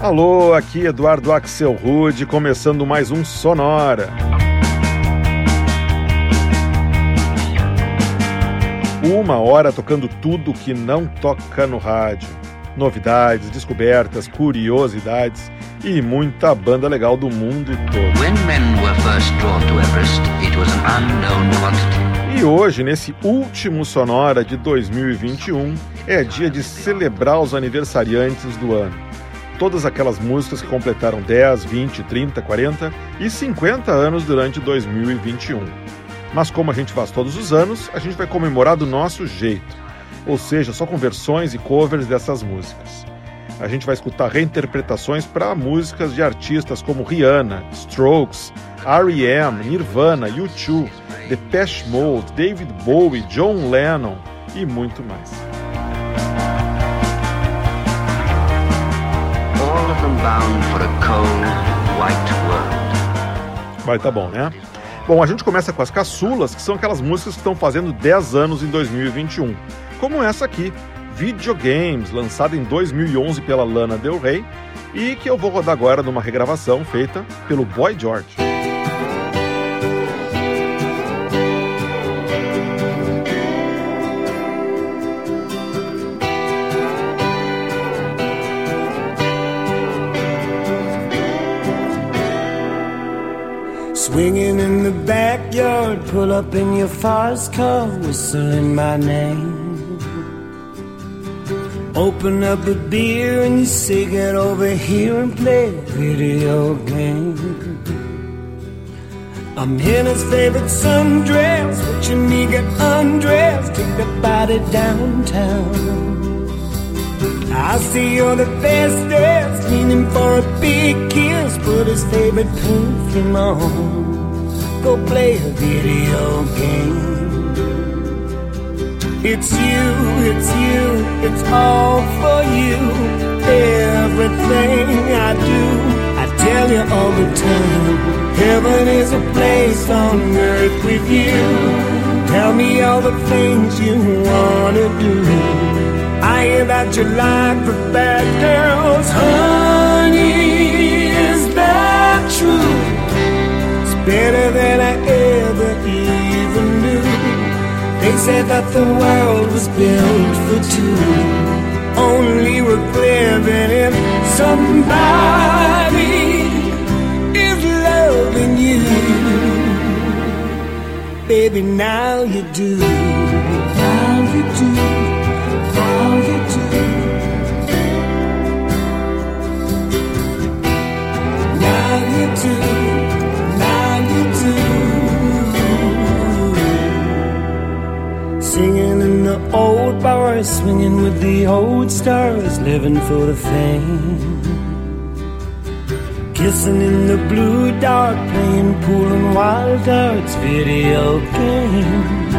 Alô, aqui Eduardo Axel Rude, começando mais um Sonora. Uma hora tocando tudo que não toca no rádio. Novidades, descobertas, curiosidades e muita banda legal do mundo todo. E hoje, nesse último Sonora de 2021, é dia de celebrar os aniversariantes do ano. Todas aquelas músicas que completaram 10, 20, 30, 40 e 50 anos durante 2021. Mas como a gente faz todos os anos, a gente vai comemorar do nosso jeito, ou seja, só com versões e covers dessas músicas. A gente vai escutar reinterpretações para músicas de artistas como Rihanna, Strokes, R.E.M., Nirvana, U2, Depeche Mode, David Bowie, John Lennon e muito mais. Vai tá bom, né? Bom, a gente começa com as caçulas, que são aquelas músicas que estão fazendo 10 anos em 2021, como essa aqui, Videogames, lançada em 2011 pela Lana Del Rey e que eu vou rodar agora numa regravação feita pelo Boy George. Swinging in the backyard, pull up in your fast car, whistling my name. Open up a beer and you say get over here and play video game. I'm in his favorite sundress, watching me get undressed, take the body downtown. I see you're the fastest, leaning for a big kiss, put his favorite perfume on. Go play a video game. It's you, it's you, it's all for you. Everything I do, I tell you all the time. Heaven is a place on earth with you. Tell me all the things you wanna do. I hear that you like the bad girls, honey. Better than I ever even knew. They said that the world was built for two. Only worth living if somebody is loving you. Baby, now you do. Now you do. Old bars, swinging with the old stars, living for the fame. Kissing in the blue dark, playing pool and wild cards, video game.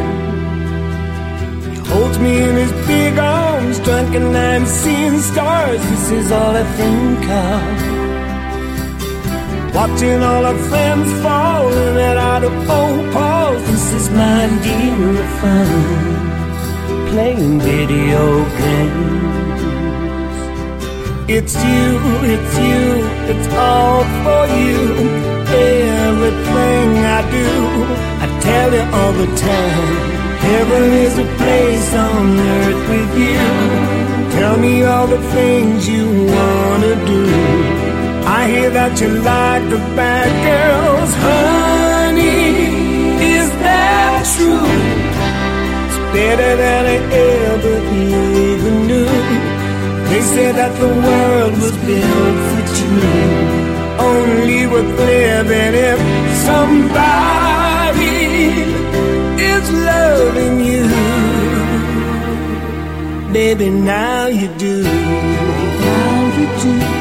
He holds me in his big arms, drunk and I'm seeing stars. This is all I think of. Watching all our friends fall in and out of old Paul's. This is my dear fun. Playing video games. It's you, it's you, it's all for you. Everything I do, I tell you all the time. Heaven is a place on earth with you. Tell me all the things you wanna do. I hear that you like the bad girls, honey. Is that true? Better than I ever even knew. They said that the world was built for two. Only worth living if somebody is loving you. Baby, now you do. Now you do.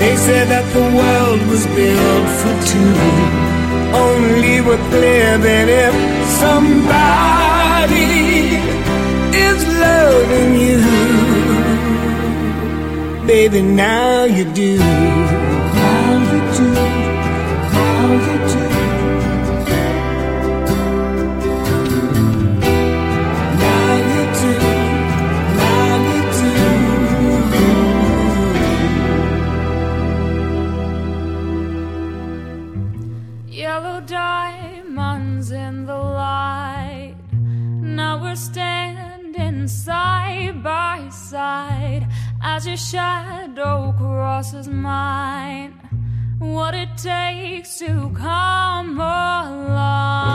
They said that the world was built for two. Only with living if somebody is loving you, baby, now you do. your shadow crosses mine. What it takes to come alive.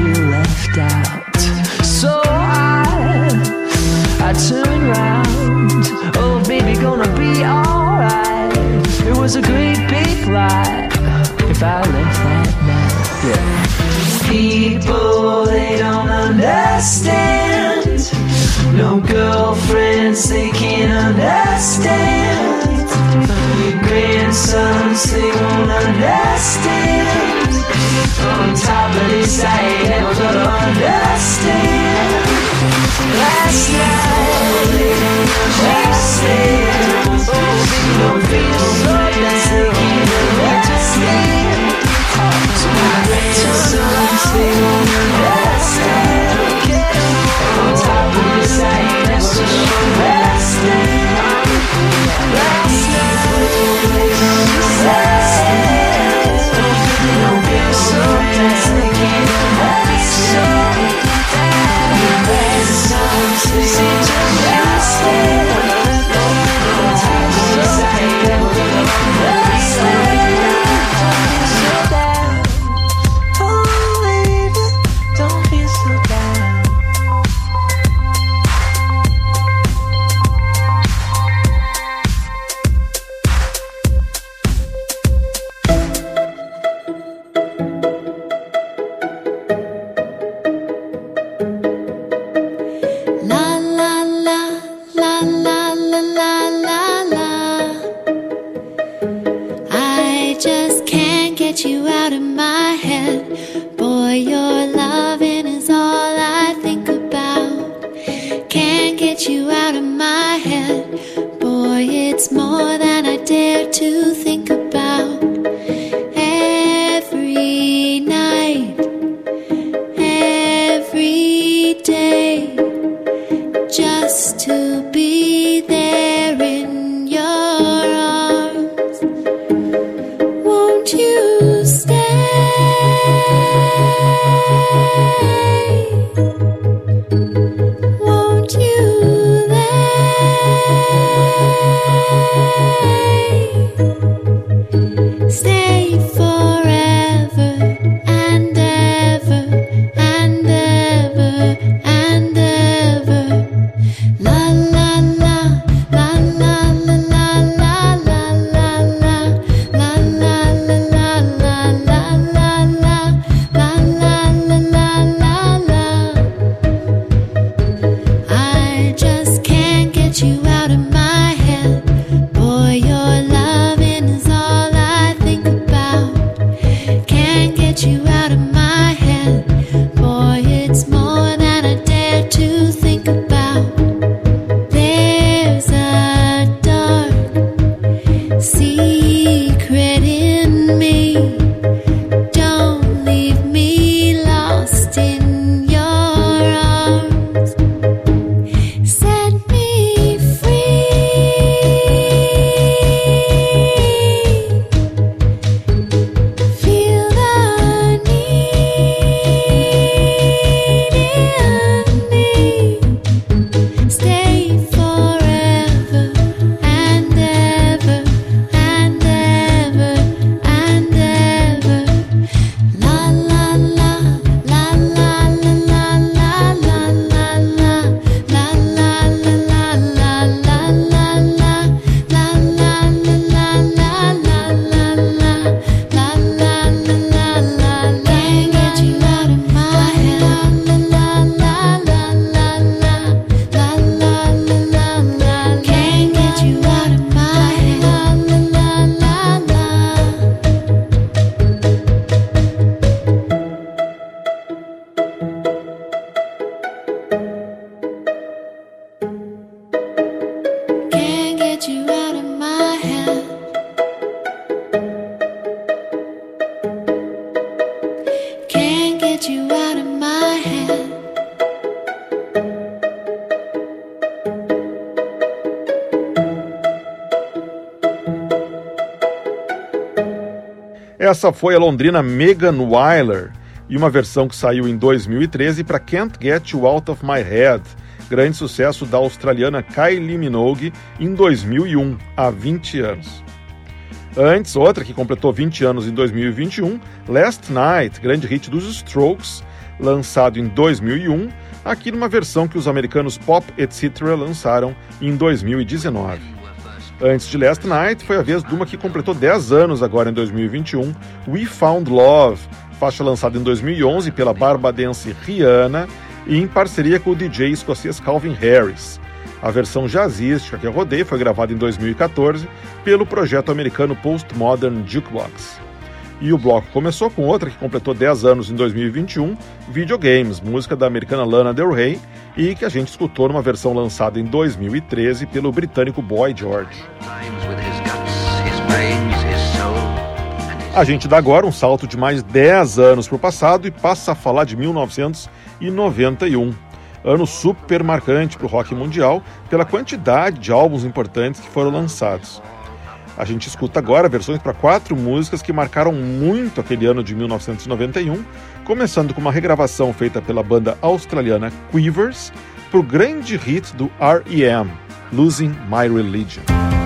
feel left out. So I, I turn round. Oh, baby, gonna be alright. It was a great big lie if I left that night, Yeah. People, they don't understand. No girlfriends, they can't understand. Your grandsons, they won't understand decided to understand. get you out of my head. Boy, it's more than I dare to think. Essa foi a londrina Megan Wyler e uma versão que saiu em 2013 para Can't Get You Out of My Head, grande sucesso da australiana Kylie Minogue em 2001, há 20 anos. Antes, outra que completou 20 anos em 2021, Last Night, grande hit dos Strokes, lançado em 2001, aqui numa versão que os americanos Pop Etc. lançaram em 2019. Antes de Last Night, foi a vez de uma que completou 10 anos agora em 2021, We Found Love, faixa lançada em 2011 pela barbadense Rihanna e em parceria com o DJ escocês Calvin Harris. A versão jazzística que eu rodei foi gravada em 2014 pelo projeto americano Postmodern Jukebox. E o bloco começou com outra que completou 10 anos em 2021, Videogames, música da americana Lana Del Rey, e que a gente escutou numa versão lançada em 2013 pelo britânico Boy George. A gente dá agora um salto de mais 10 anos para o passado e passa a falar de 1991 ano super marcante para o rock mundial pela quantidade de álbuns importantes que foram lançados. A gente escuta agora versões para quatro músicas que marcaram muito aquele ano de 1991, começando com uma regravação feita pela banda australiana Quivers para o grande hit do R.E.M., Losing My Religion.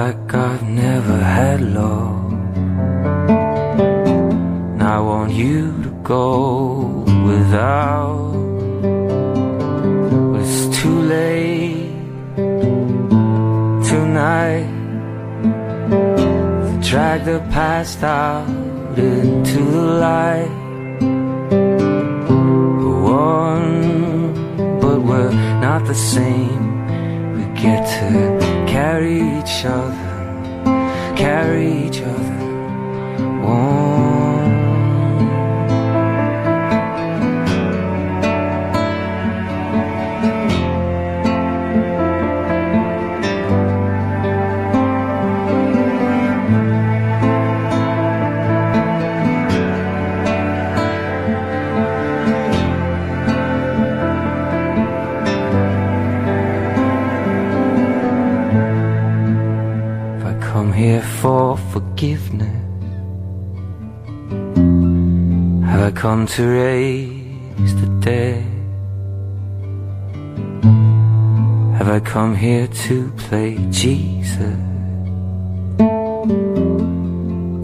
like I've never had love. And I want you to go without. It's too late tonight to drag the past out into the light. We're one, but we're not the same. We get to carry each other, carry each other. Come to raise the dead? Have I come here to play Jesus?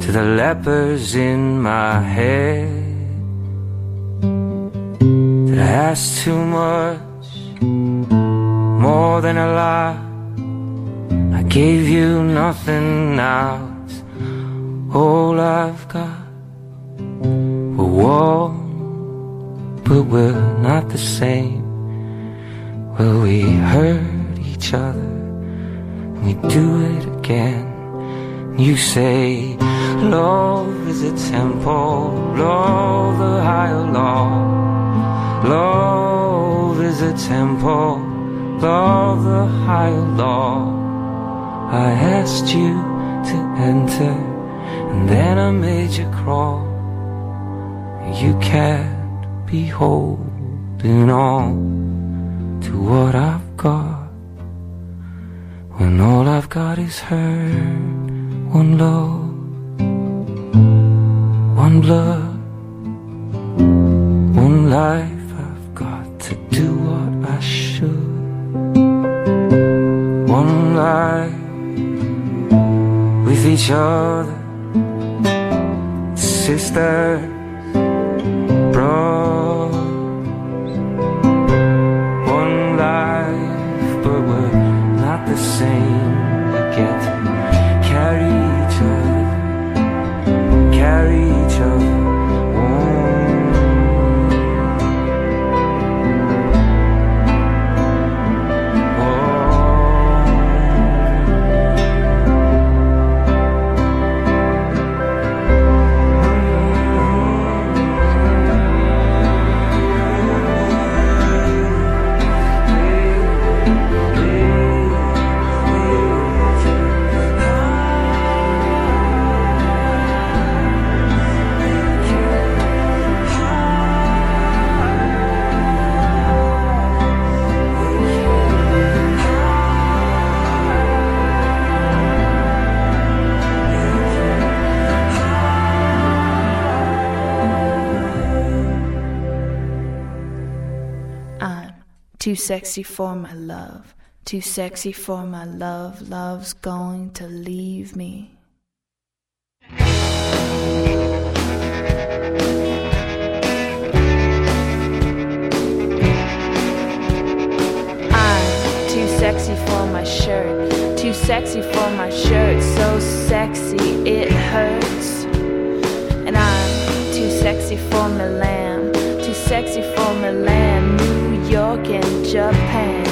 To the lepers in my head, did I ask too much, more than a lie? I gave you nothing now. All I've but we're not the same. Well, we hurt each other, we do it again. You say, love is a temple, love the higher law. Love is a temple, love the higher law. I asked you to enter, and then I made you crawl. You can't be holding on to what I've got when all I've got is hurt, one love, one blood, one life. I've got to do what I should. One life with each other, sisters, same. Sexy for my love, too sexy for my love. Love's going to leave me. I'm too sexy for my shirt, too sexy for my shirt, so sexy it hurts. And I'm too sexy for Milan, too sexy for Milan, York, and Japan.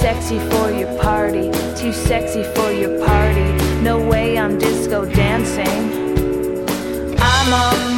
Sexy for your party, too sexy for your party. No way I'm disco dancing. I'm a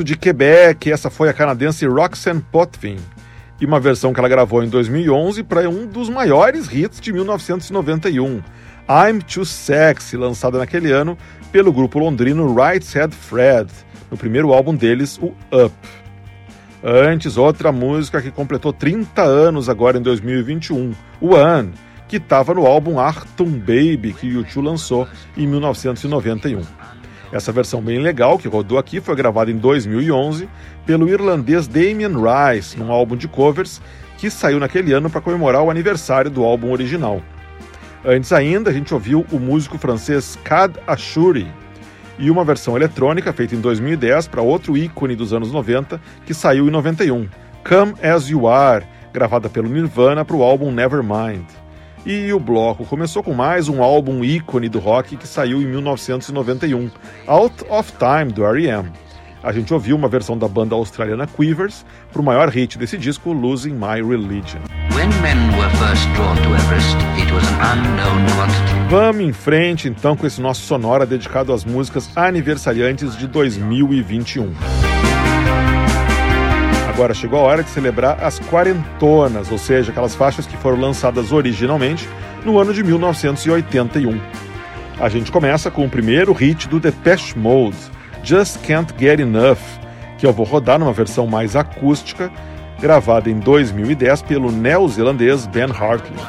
Direto de Quebec, essa foi a canadense Roxanne Potvin, e uma versão que ela gravou em 2011 para um dos maiores hits de 1991, I'm Too Sexy, lançada naquele ano pelo grupo londrino Right Said Fred, no primeiro álbum deles, o Up. Antes, outra música que completou 30 anos agora em 2021, o One, que estava no álbum Artum Baby, que o U2 lançou em 1991. Essa versão bem legal que rodou aqui foi gravada em 2011 pelo irlandês Damien Rice, num álbum de covers que saiu naquele ano para comemorar o aniversário do álbum original. Antes ainda, a gente ouviu o músico francês Kad Ashuri e uma versão eletrônica feita em 2010 para outro ícone dos anos 90 que saiu em 91, Come As You Are, gravada pelo Nirvana para o álbum Nevermind. E o bloco começou com mais um álbum ícone do rock que saiu em 1991, Out of Time, do R.E.M. A gente ouviu uma versão da banda australiana Quivers para o maior hit desse disco, Losing My Religion. Everest. Vamos em frente então com esse nosso sonora dedicado às músicas aniversariantes de 2021. Agora chegou a hora de celebrar as quarentonas, ou seja, aquelas faixas que foram lançadas originalmente no ano de 1981. A gente começa com o primeiro hit do Depeche Mode, Just Can't Get Enough, que eu vou rodar numa versão mais acústica, gravada em 2010 pelo neozelandês Ben Hartley.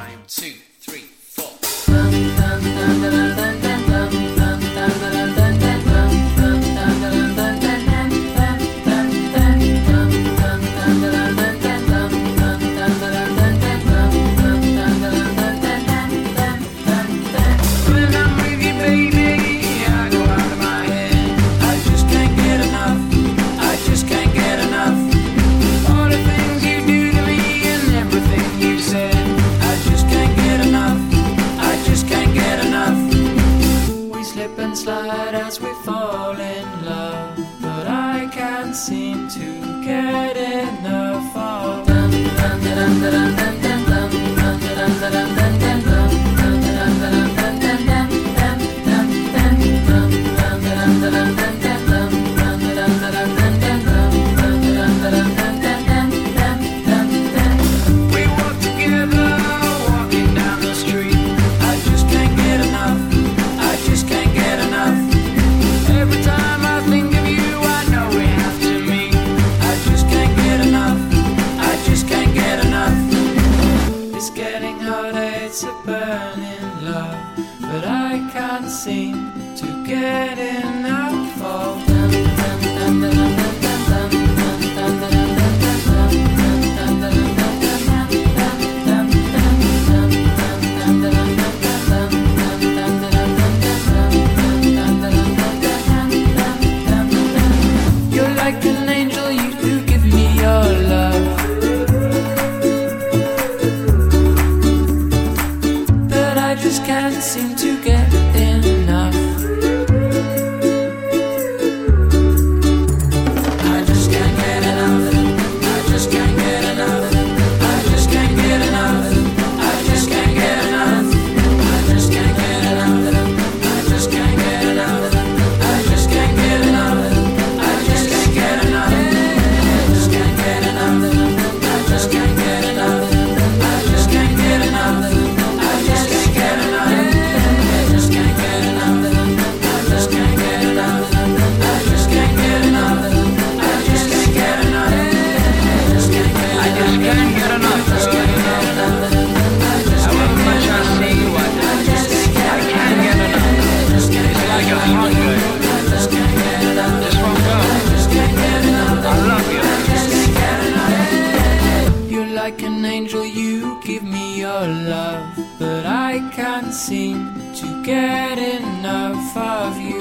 Seem to get enough of you.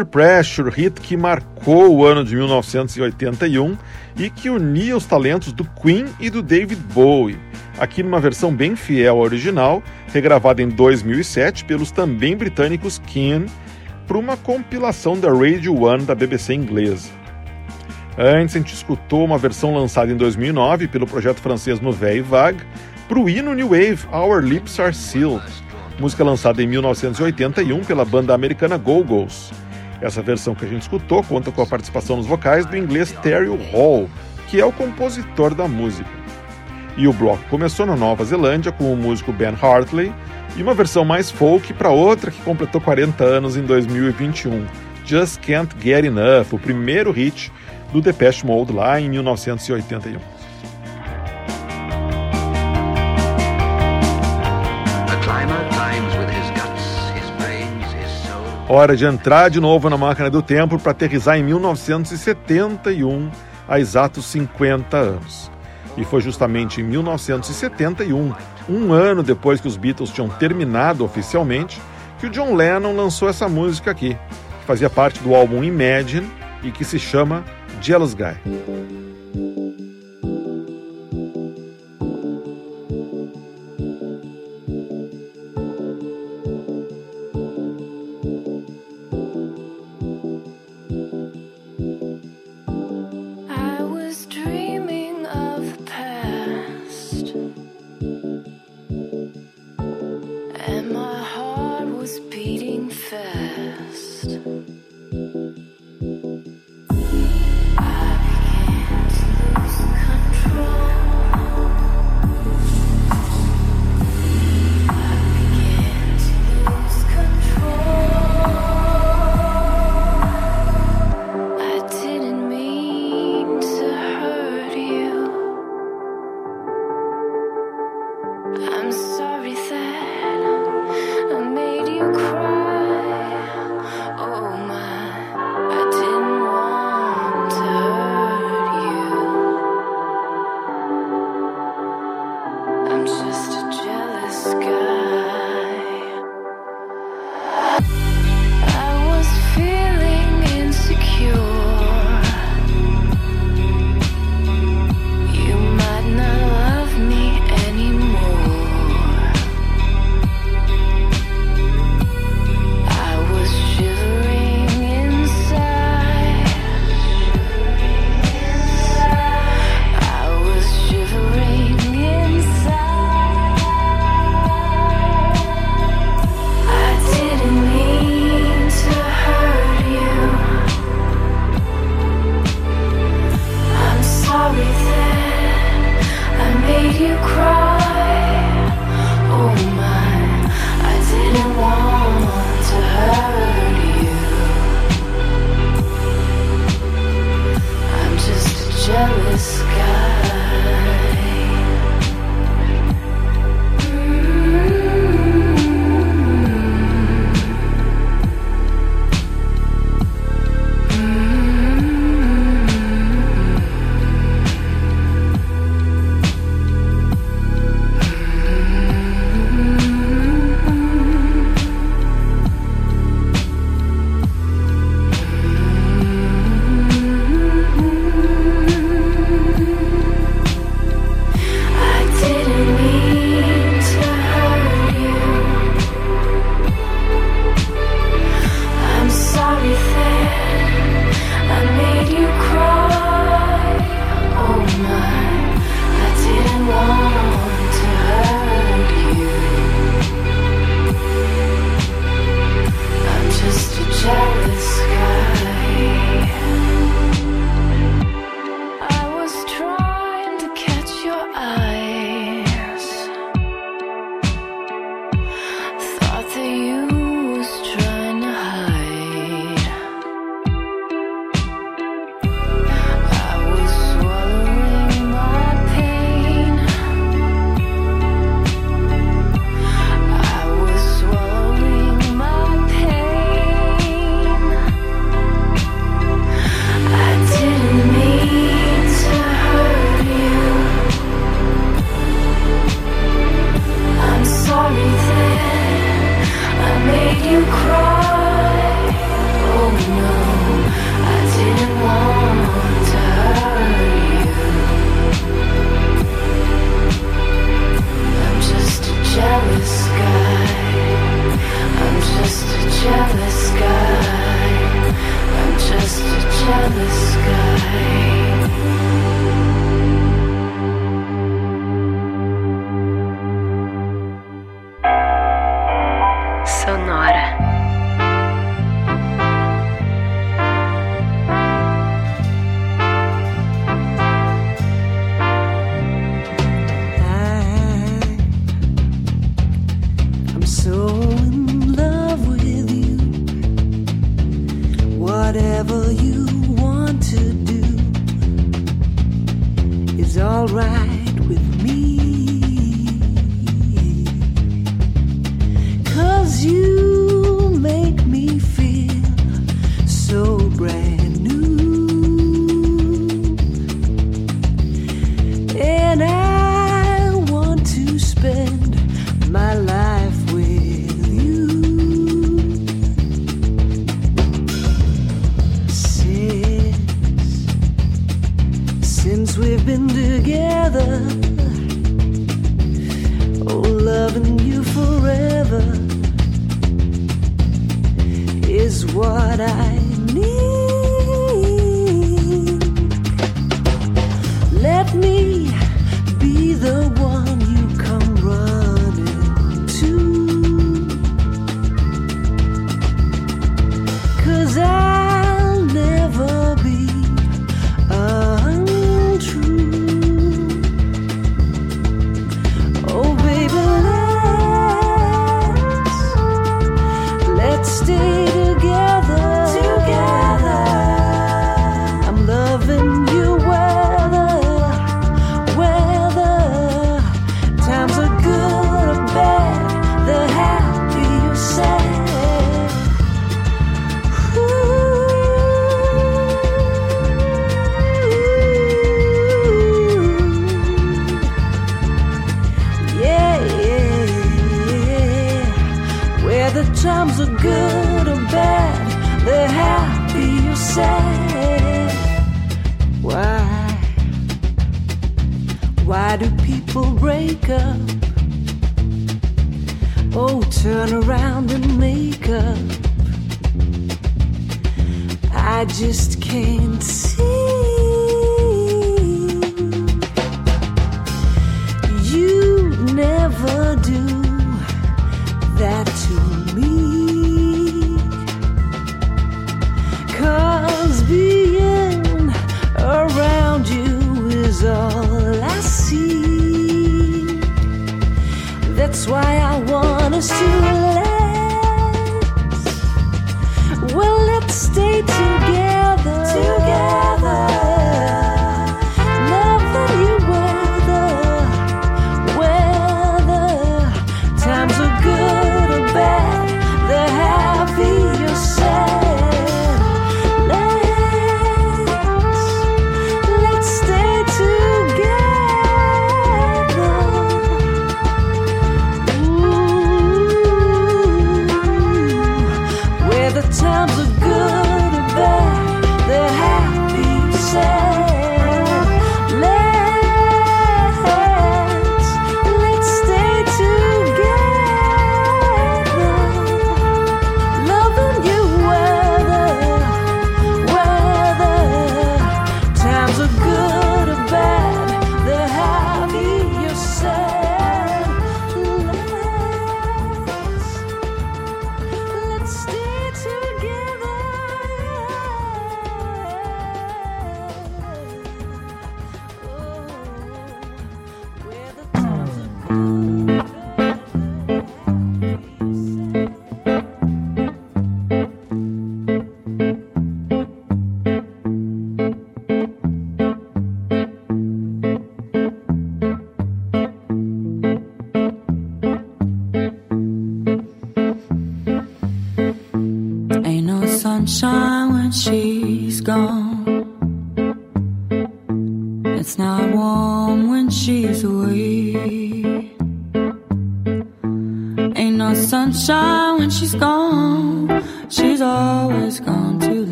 Under Pressure, hit que marcou o ano de 1981 e que unia os talentos do Queen e do David Bowie, aqui numa versão bem fiel à original, regravada em 2007 pelos também britânicos Keane, para uma compilação da Radio One da BBC inglesa. Antes, a gente escutou uma versão lançada em 2009 pelo projeto francês Nouvelle Vague para o hino New Wave Our Lips Are Sealed, música lançada em 1981 pela banda americana Go-Go's. Essa versão que a gente escutou conta com a participação nos vocais do inglês Terry Hall, que é o compositor da música. E o bloco começou na Nova Zelândia com o músico Ben Hartley e uma versão mais folk para outra que completou 40 anos em 2021, Just Can't Get Enough, o primeiro hit do Depeche Mode lá em 1981. Hora de entrar de novo na máquina do tempo para aterrizar em 1971, há exatos 50 anos. E foi justamente em 1971, um ano depois que os Beatles tinham terminado oficialmente, que o John Lennon lançou essa música aqui, que fazia parte do álbum Imagine e que se chama Jealous Guy. And my sky.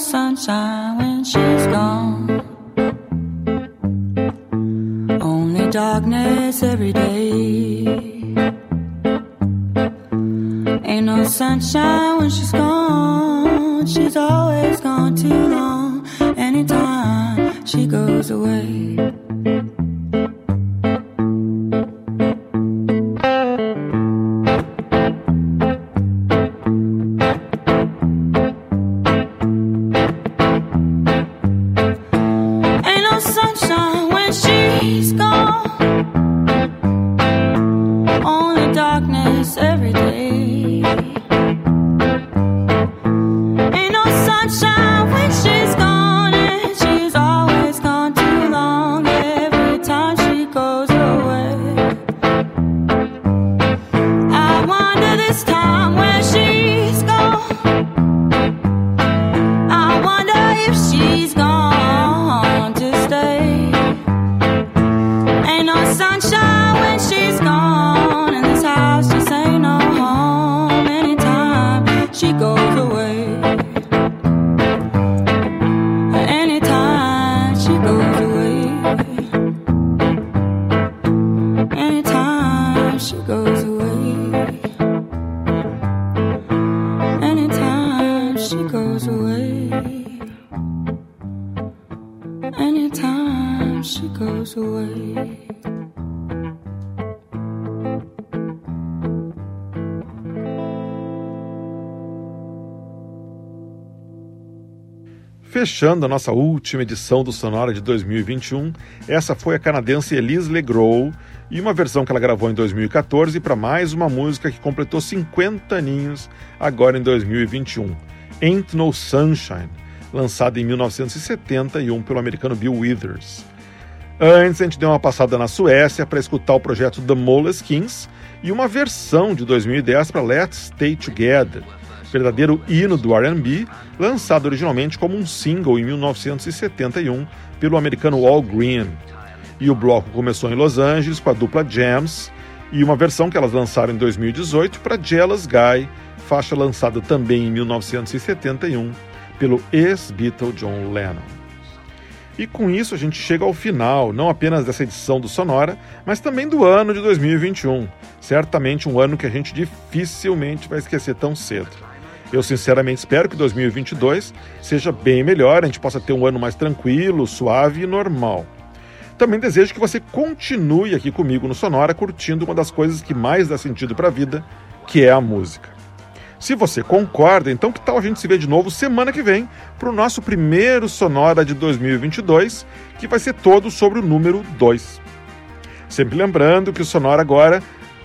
Sunshine when she's gone. Only darkness every day. Ain't no sunshine when she's gone. She's always gone too long. Anytime she goes away. Fechando a nossa última edição do Sonora de 2021, essa foi a canadense Elise Legros e uma versão que ela gravou em 2014 para mais uma música que completou 50 aninhos agora em 2021, Ain't No Sunshine, lançada em 1971 pelo americano Bill Withers. Antes a gente deu uma passada na Suécia para escutar o projeto The Moleskins e uma versão de 2010 para Let's Stay Together, verdadeiro hino do R&B, lançado originalmente como um single em 1971 pelo americano Al Green. E o bloco começou em Los Angeles com a dupla Jams e uma versão que elas lançaram em 2018 para Jealous Guy, faixa lançada também em 1971 pelo ex-Beatle John Lennon. E com isso a gente chega ao final, não apenas dessa edição do Sonora, mas também do ano de 2021. Certamente um ano que a gente dificilmente vai esquecer tão cedo. Eu sinceramente espero que 2022 seja bem melhor, a gente possa ter um ano mais tranquilo, suave e normal. Também desejo que você continue aqui comigo no Sonora curtindo uma das coisas que mais dá sentido para a vida, que é a música. Se você concorda, então que tal a gente se ver de novo semana que vem para o nosso primeiro Sonora de 2022, que vai ser todo sobre o número 2. Sempre lembrando que o Sonora agora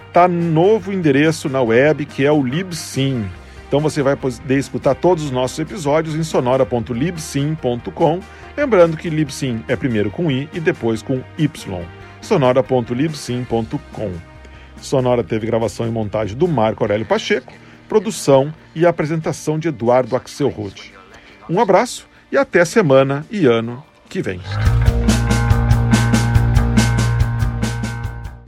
está no novo endereço na web, que é o Libsyn. Então você vai poder escutar todos os nossos episódios em sonora.libsyn.com. Lembrando que Libsyn é primeiro com I e depois com Y. sonora.libsyn.com. Sonora teve gravação e montagem do Marco Aurélio Pacheco, produção e apresentação de Eduardo Axelrod. Um abraço e até semana e ano que vem.